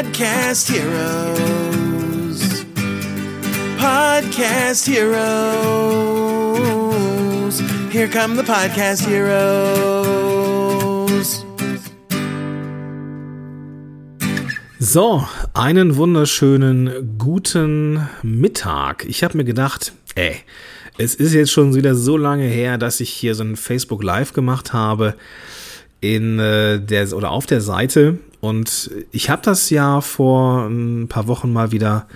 Podcast Heroes. Podcast Heroes. Here come the Podcast Heroes. So, einen wunderschönen guten Mittag. Ich habe mir gedacht, ey, es ist jetzt schon wieder so lange her, dass ich hier so ein Facebook Live gemacht habe in äh, der oder auf der Seite und ich habe das ja vor ein paar Wochen mal wieder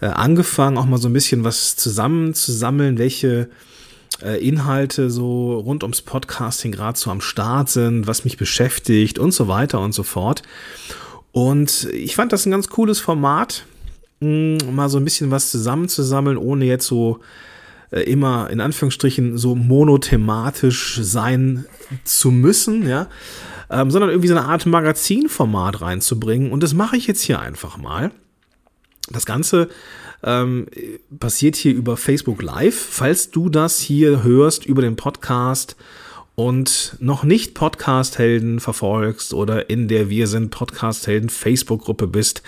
äh, angefangen, auch mal so ein bisschen was zusammenzusammeln, welche äh, Inhalte so rund ums Podcasting gerade so am Start sind, was mich beschäftigt und so weiter und so fort. Und ich fand das ein ganz cooles Format, mh, mal so ein bisschen was zusammenzusammeln, ohne jetzt so immer in Anführungsstrichen so monothematisch sein zu müssen, ja, ähm, sondern irgendwie so eine Art Magazinformat reinzubringen. Und das mache ich jetzt hier einfach mal. Das Ganze ähm, passiert hier über Facebook Live. Falls du das hier hörst über den Podcast und noch nicht Podcast-Helden verfolgst oder in der Wir sind Podcast-Helden Facebook-Gruppe bist,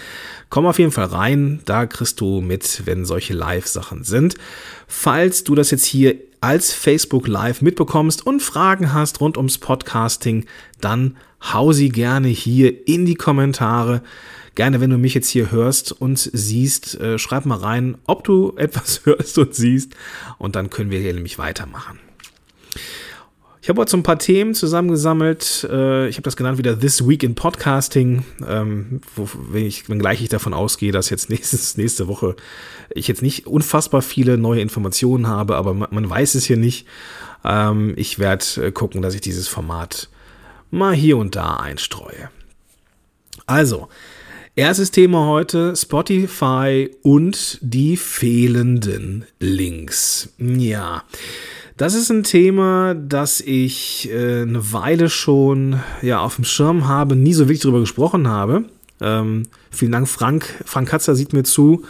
komm auf jeden Fall rein. Da kriegst du mit, wenn solche Live-Sachen sind. Falls du das jetzt hier als Facebook Live mitbekommst und Fragen hast rund ums Podcasting, dann hau sie gerne hier in die Kommentare. Gerne, wenn du mich jetzt hier hörst und siehst, äh, schreib mal rein, ob du etwas hörst und siehst und dann können wir hier nämlich weitermachen. Ich habe heute so ein paar Themen zusammengesammelt. Äh, ich habe das genannt wieder This Week in Podcasting, ähm, wenngleich ich davon ausgehe, dass jetzt nächstes, nächste Woche ich jetzt nicht unfassbar viele neue Informationen habe, aber man, man weiß es hier nicht. Ähm, ich werde äh, gucken, dass ich dieses Format mal hier und da einstreue. Also, erstes Thema heute, Spotify und die fehlenden Links. Ja. Das ist ein Thema, das ich äh, eine Weile schon ja, auf dem Schirm habe, nie so wirklich darüber gesprochen habe. Ähm, vielen Dank, Frank. Frank Katzer sieht mir zu.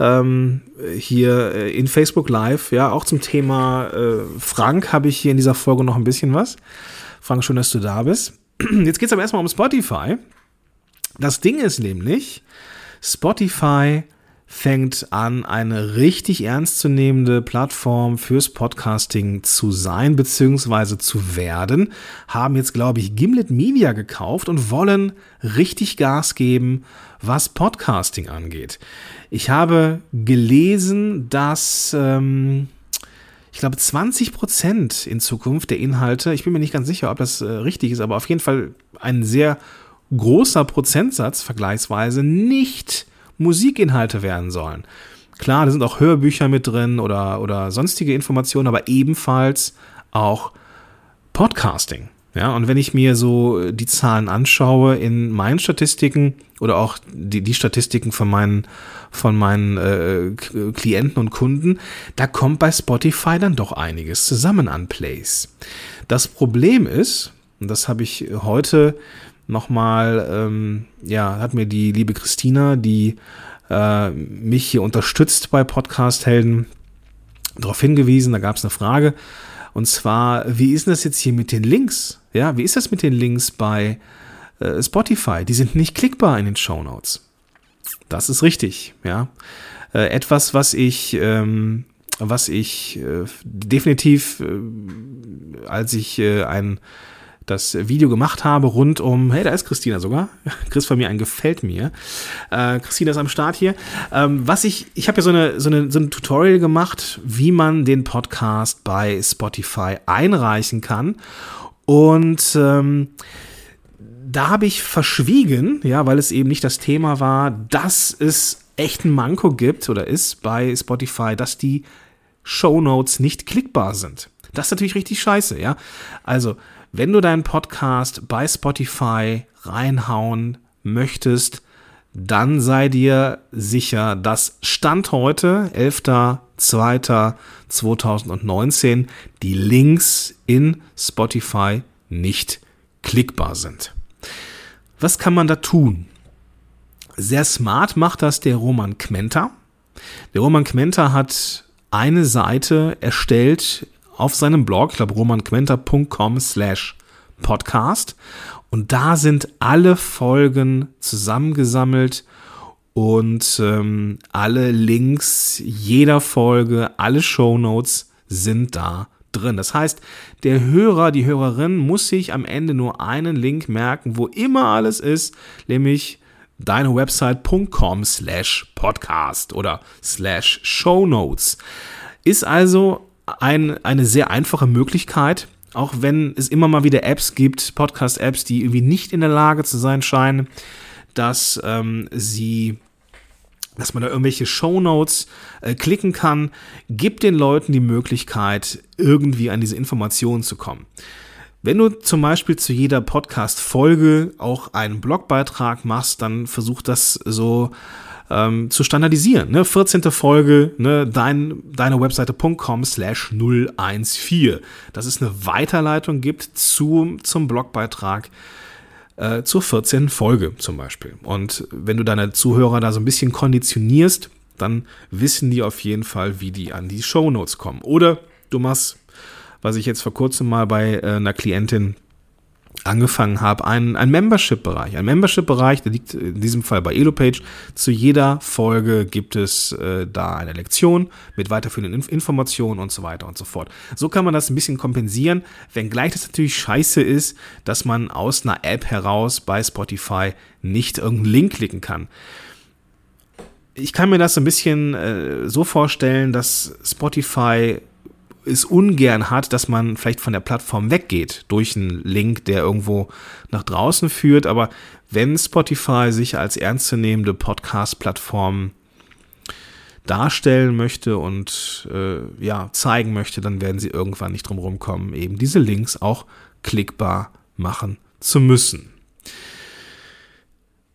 Ähm, hier äh, in Facebook Live, ja, auch zum Thema äh, Frank habe ich hier in dieser Folge noch ein bisschen was. Frank, schön, dass du da bist. Jetzt geht es aber erstmal um Spotify. Das Ding ist nämlich, Spotify fängt an, eine richtig ernstzunehmende Plattform fürs Podcasting zu sein bzw. zu werden, haben jetzt, glaube ich, Gimlet Media gekauft und wollen richtig Gas geben, was Podcasting angeht. Ich habe gelesen, dass... Ähm, ich glaube, 20 Prozent in Zukunft der Inhalte, ich bin mir nicht ganz sicher, ob das äh, richtig ist, aber auf jeden Fall ein sehr großer Prozentsatz vergleichsweise nicht Musikinhalte werden sollen. Klar, da sind auch Hörbücher mit drin oder, oder sonstige Informationen, aber ebenfalls auch Podcasting. Ja, und wenn ich mir so die Zahlen anschaue in meinen Statistiken oder auch die, die Statistiken von meinen, von meinen äh, Klienten und Kunden, da kommt bei Spotify dann doch einiges zusammen an Plays. Das Problem ist, und das habe ich heute nochmal, ähm, ja, hat mir die liebe Christina, die äh, mich hier unterstützt bei Podcast Helden, darauf hingewiesen. Da gab es eine Frage. Und zwar, wie ist denn das jetzt hier mit den Links? Ja, wie ist das mit den Links bei äh, Spotify? Die sind nicht klickbar in den Show Notes. Das ist richtig, ja. Äh, etwas, was ich, ähm, was ich äh, definitiv, äh, als ich äh, ein das Video gemacht habe rund um, hey, da ist Christina sogar. Chris von mir ein Gefällt mir. Äh, Christina ist am Start hier. Ähm, was ich, ich habe ja so, eine, so, eine, so ein Tutorial gemacht, wie man den Podcast bei Spotify einreichen kann. Und ähm, da habe ich verschwiegen, ja, weil es eben nicht das Thema war, dass es echt ein Manko gibt oder ist bei Spotify, dass die Show Notes nicht klickbar sind. Das ist natürlich richtig scheiße, ja. Also, wenn du deinen Podcast bei Spotify reinhauen möchtest, dann sei dir sicher, dass Stand heute, 11.02.2019, die Links in Spotify nicht klickbar sind. Was kann man da tun? Sehr smart macht das der Roman Kmenter. Der Roman Kmenter hat eine Seite erstellt auf seinem Blog, ich glaube romanquenter.com slash podcast. Und da sind alle Folgen zusammengesammelt und ähm, alle Links jeder Folge, alle Show Notes sind da drin. Das heißt, der Hörer, die Hörerin muss sich am Ende nur einen Link merken, wo immer alles ist, nämlich deinewebsite.com slash podcast oder slash show notes. Ist also ein, eine sehr einfache Möglichkeit, auch wenn es immer mal wieder Apps gibt, Podcast-Apps, die irgendwie nicht in der Lage zu sein scheinen, dass ähm, sie dass man da irgendwelche Shownotes äh, klicken kann, gibt den Leuten die Möglichkeit, irgendwie an diese Informationen zu kommen. Wenn du zum Beispiel zu jeder Podcast-Folge auch einen Blogbeitrag machst, dann versuch das so ähm, zu standardisieren. Ne? 14. Folge, ne? Dein, deine Webseite.com slash 014. Dass es eine Weiterleitung gibt zu, zum Blogbeitrag äh, zur 14. Folge zum Beispiel. Und wenn du deine Zuhörer da so ein bisschen konditionierst, dann wissen die auf jeden Fall, wie die an die Show Notes kommen. Oder du machst, was ich jetzt vor kurzem mal bei äh, einer Klientin angefangen habe, ein, ein Membership-Bereich. Ein Membership-Bereich, der liegt in diesem Fall bei Elopage. Zu jeder Folge gibt es äh, da eine Lektion mit weiterführenden Inf Informationen und so weiter und so fort. So kann man das ein bisschen kompensieren, wenngleich das natürlich scheiße ist, dass man aus einer App heraus bei Spotify nicht irgendeinen Link klicken kann. Ich kann mir das ein bisschen äh, so vorstellen, dass Spotify es ungern hat, dass man vielleicht von der Plattform weggeht durch einen Link, der irgendwo nach draußen führt. Aber wenn Spotify sich als ernstzunehmende Podcast-Plattform darstellen möchte und äh, ja zeigen möchte, dann werden sie irgendwann nicht drum rumkommen, eben diese Links auch klickbar machen zu müssen.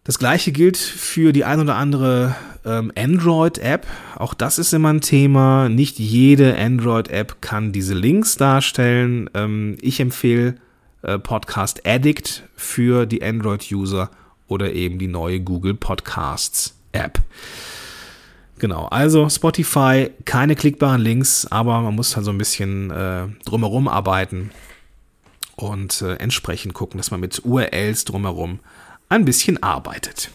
Das gleiche gilt für die ein oder andere ähm, Android-App. Auch das ist immer ein Thema. Nicht jede Android-App kann diese Links darstellen. Ähm, ich empfehle äh, Podcast Addict für die Android-User oder eben die neue Google Podcasts App. Genau, also Spotify, keine klickbaren Links, aber man muss halt so ein bisschen äh, drumherum arbeiten und äh, entsprechend gucken, dass man mit URLs drumherum ein bisschen arbeitet.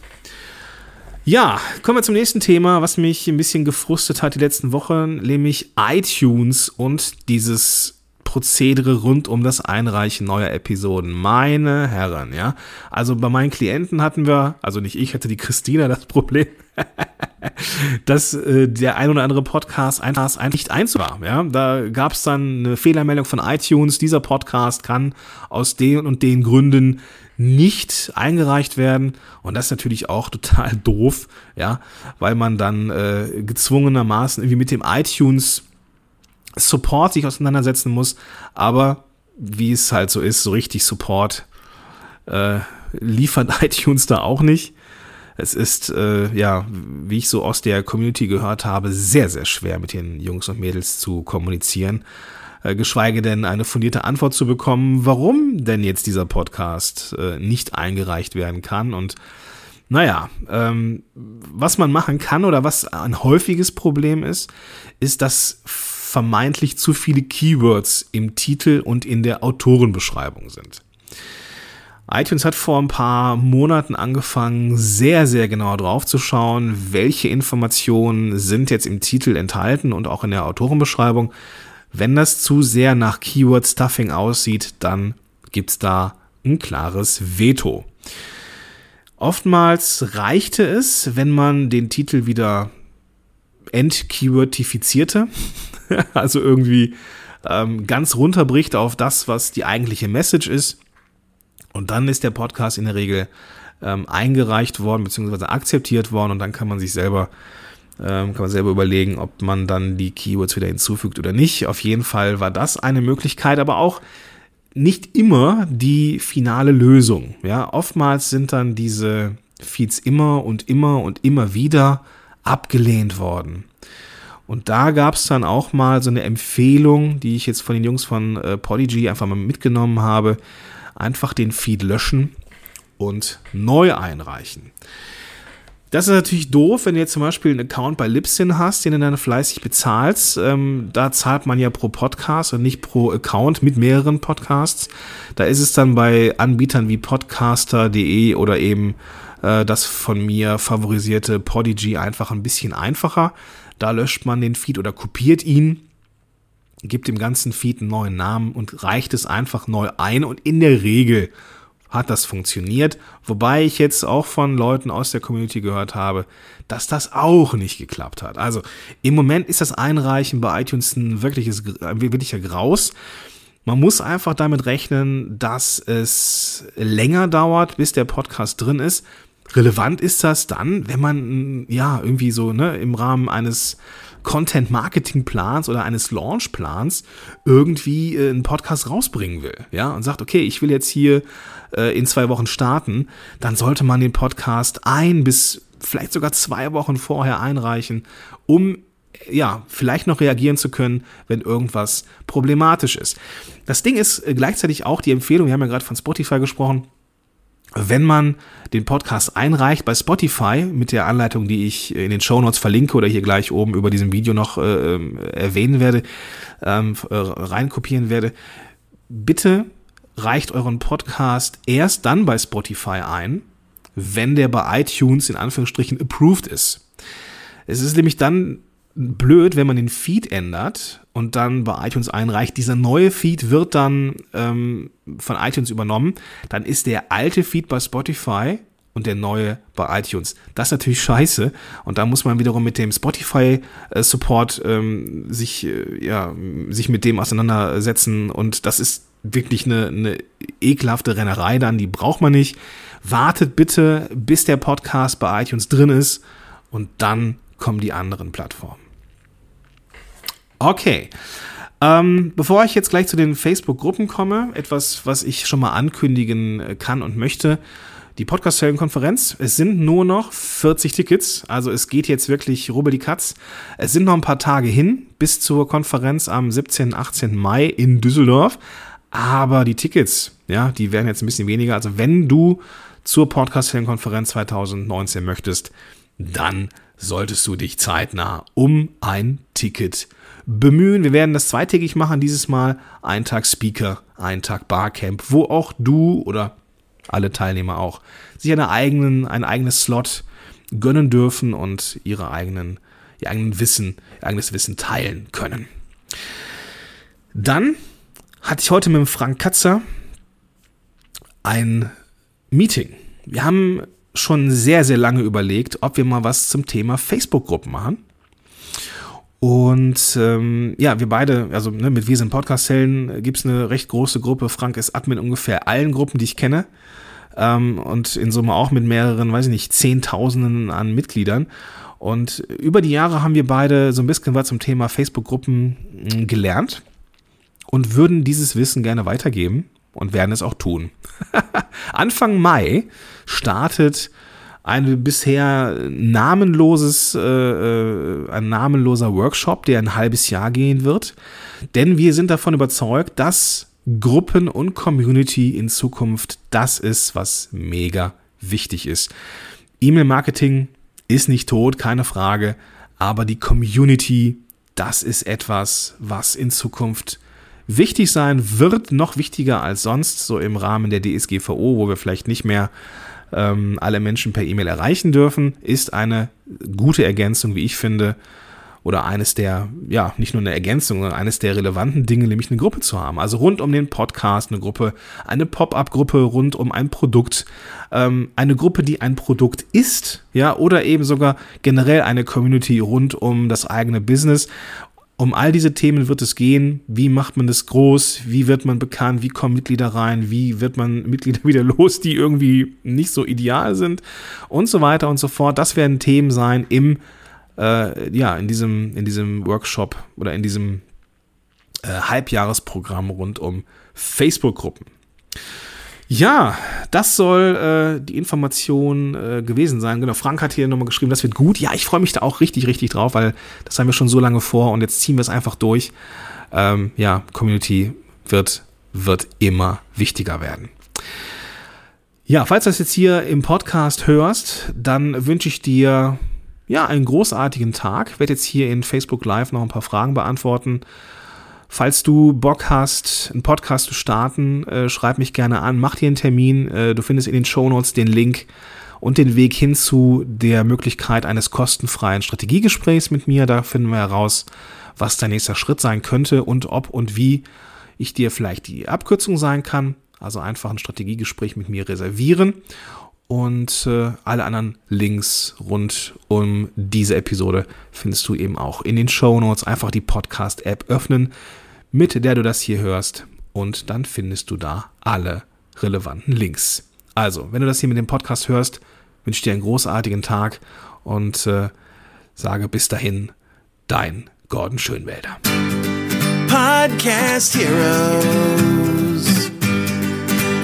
Ja, kommen wir zum nächsten Thema, was mich ein bisschen gefrustet hat die letzten Wochen, nämlich iTunes und dieses Prozedere rund um das Einreichen neuer Episoden. Meine Herren, ja. Also bei meinen Klienten hatten wir, also nicht ich, hatte die Christina das Problem, dass äh, der ein oder andere Podcast einfach nicht eins war. Ja? Da gab es dann eine Fehlermeldung von iTunes, dieser Podcast kann aus den und den Gründen nicht eingereicht werden. Und das ist natürlich auch total doof, ja, weil man dann äh, gezwungenermaßen irgendwie mit dem iTunes Support sich auseinandersetzen muss. Aber wie es halt so ist, so richtig Support äh, liefert iTunes da auch nicht. Es ist, äh, ja, wie ich so aus der Community gehört habe, sehr, sehr schwer mit den Jungs und Mädels zu kommunizieren. Äh, geschweige denn eine fundierte Antwort zu bekommen, warum denn jetzt dieser Podcast äh, nicht eingereicht werden kann. Und naja, ähm, was man machen kann oder was ein häufiges Problem ist, ist, dass vermeintlich zu viele Keywords im Titel und in der Autorenbeschreibung sind. iTunes hat vor ein paar Monaten angefangen, sehr, sehr genau drauf zu schauen, welche Informationen sind jetzt im Titel enthalten und auch in der Autorenbeschreibung. Wenn das zu sehr nach Keyword Stuffing aussieht, dann gibt's da ein klares Veto. Oftmals reichte es, wenn man den Titel wieder entkeywordtifizierte, also irgendwie ähm, ganz runterbricht auf das, was die eigentliche Message ist. Und dann ist der Podcast in der Regel ähm, eingereicht worden bzw. akzeptiert worden und dann kann man sich selber ähm, kann man selber überlegen, ob man dann die Keywords wieder hinzufügt oder nicht. Auf jeden Fall war das eine Möglichkeit, aber auch nicht immer die finale Lösung. Ja, oftmals sind dann diese Feeds immer und immer und immer wieder abgelehnt worden. Und da gab es dann auch mal so eine Empfehlung, die ich jetzt von den Jungs von äh, Podigy einfach mal mitgenommen habe. Einfach den Feed löschen und neu einreichen. Das ist natürlich doof, wenn du jetzt zum Beispiel einen Account bei Libsyn hast, den du dann fleißig bezahlst. Ähm, da zahlt man ja pro Podcast und nicht pro Account mit mehreren Podcasts. Da ist es dann bei Anbietern wie podcaster.de oder eben äh, das von mir favorisierte Podigy einfach ein bisschen einfacher. Da löscht man den Feed oder kopiert ihn, gibt dem ganzen Feed einen neuen Namen und reicht es einfach neu ein und in der Regel hat das funktioniert. Wobei ich jetzt auch von Leuten aus der Community gehört habe, dass das auch nicht geklappt hat. Also im Moment ist das Einreichen bei iTunes ein wirkliches, ein wirklicher Graus. Man muss einfach damit rechnen, dass es länger dauert, bis der Podcast drin ist. Relevant ist das dann, wenn man ja irgendwie so ne, im Rahmen eines Content-Marketing-Plans oder eines Launch-Plans irgendwie äh, einen Podcast rausbringen will, ja, und sagt, okay, ich will jetzt hier äh, in zwei Wochen starten, dann sollte man den Podcast ein bis vielleicht sogar zwei Wochen vorher einreichen, um ja, vielleicht noch reagieren zu können, wenn irgendwas problematisch ist. Das Ding ist äh, gleichzeitig auch die Empfehlung, wir haben ja gerade von Spotify gesprochen, wenn man den Podcast einreicht bei Spotify mit der Anleitung, die ich in den Show Notes verlinke oder hier gleich oben über diesem Video noch äh, ähm, erwähnen werde, ähm, äh, reinkopieren werde, bitte reicht euren Podcast erst dann bei Spotify ein, wenn der bei iTunes in Anführungsstrichen approved ist. Es ist nämlich dann blöd, wenn man den Feed ändert und dann bei iTunes einreicht. Dieser neue Feed wird dann ähm, von iTunes übernommen. Dann ist der alte Feed bei Spotify und der neue bei iTunes. Das ist natürlich scheiße. Und da muss man wiederum mit dem Spotify-Support ähm, sich, äh, ja, sich mit dem auseinandersetzen. Und das ist wirklich eine, eine ekelhafte Rennerei dann. Die braucht man nicht. Wartet bitte, bis der Podcast bei iTunes drin ist und dann kommen die anderen Plattformen. Okay. Ähm, bevor ich jetzt gleich zu den Facebook-Gruppen komme, etwas, was ich schon mal ankündigen äh, kann und möchte. Die Podcast-Konferenz. Es sind nur noch 40 Tickets. Also es geht jetzt wirklich rubbel die Katz. Es sind noch ein paar Tage hin bis zur Konferenz am 17. 18. Mai in Düsseldorf. Aber die Tickets, ja, die werden jetzt ein bisschen weniger. Also wenn du zur Podcast-Konferenz 2019 möchtest, dann solltest du dich zeitnah um ein Ticket bemühen. Wir werden das zweitägig machen, dieses Mal ein Tag Speaker, ein Tag Barcamp, wo auch du oder alle Teilnehmer auch sich eine eigenen, ein eigenes Slot gönnen dürfen und ihre eigenen, ihr eigenen Wissen, ihr eigenes Wissen teilen können. Dann hatte ich heute mit Frank Katzer ein Meeting. Wir haben schon sehr, sehr lange überlegt, ob wir mal was zum Thema Facebook-Gruppen machen. Und ähm, ja, wir beide, also ne, mit Wir sind Podcast-Helden gibt es eine recht große Gruppe. Frank ist Admin ungefähr allen Gruppen, die ich kenne. Ähm, und in Summe auch mit mehreren, weiß ich nicht, Zehntausenden an Mitgliedern. Und über die Jahre haben wir beide so ein bisschen was zum Thema Facebook-Gruppen hm, gelernt und würden dieses Wissen gerne weitergeben und werden es auch tun. Anfang Mai startet ein bisher namenloses, äh, äh, ein namenloser Workshop, der ein halbes Jahr gehen wird. Denn wir sind davon überzeugt, dass Gruppen und Community in Zukunft das ist, was mega wichtig ist. E-Mail-Marketing ist nicht tot, keine Frage, aber die Community, das ist etwas, was in Zukunft wichtig sein wird, noch wichtiger als sonst, so im Rahmen der DSGVO, wo wir vielleicht nicht mehr ähm, alle Menschen per E-Mail erreichen dürfen, ist eine gute Ergänzung, wie ich finde, oder eines der, ja, nicht nur eine Ergänzung, sondern eines der relevanten Dinge, nämlich eine Gruppe zu haben. Also rund um den Podcast eine Gruppe, eine Pop-up-Gruppe rund um ein Produkt, ähm, eine Gruppe, die ein Produkt ist, ja, oder eben sogar generell eine Community rund um das eigene Business um all diese Themen wird es gehen. Wie macht man das groß? Wie wird man bekannt? Wie kommen Mitglieder rein? Wie wird man Mitglieder wieder los, die irgendwie nicht so ideal sind? Und so weiter und so fort. Das werden Themen sein im, äh, ja, in diesem, in diesem Workshop oder in diesem äh, Halbjahresprogramm rund um Facebook-Gruppen. Ja, das soll äh, die Information äh, gewesen sein. Genau, Frank hat hier nochmal geschrieben, das wird gut. Ja, ich freue mich da auch richtig, richtig drauf, weil das haben wir schon so lange vor und jetzt ziehen wir es einfach durch. Ähm, ja, Community wird, wird immer wichtiger werden. Ja, falls du das jetzt hier im Podcast hörst, dann wünsche ich dir ja einen großartigen Tag. Ich werde jetzt hier in Facebook Live noch ein paar Fragen beantworten. Falls du Bock hast, einen Podcast zu starten, äh, schreib mich gerne an, mach dir einen Termin. Äh, du findest in den Shownotes den Link und den Weg hin zu der Möglichkeit eines kostenfreien Strategiegesprächs mit mir. Da finden wir heraus, was dein nächster Schritt sein könnte und ob und wie ich dir vielleicht die Abkürzung sein kann. Also einfach ein Strategiegespräch mit mir reservieren. Und äh, alle anderen Links rund um diese Episode findest du eben auch in den Show Notes. Einfach die Podcast-App öffnen, mit der du das hier hörst. Und dann findest du da alle relevanten Links. Also, wenn du das hier mit dem Podcast hörst, wünsche ich dir einen großartigen Tag und äh, sage bis dahin, dein Gordon Schönwälder. Podcast Heroes.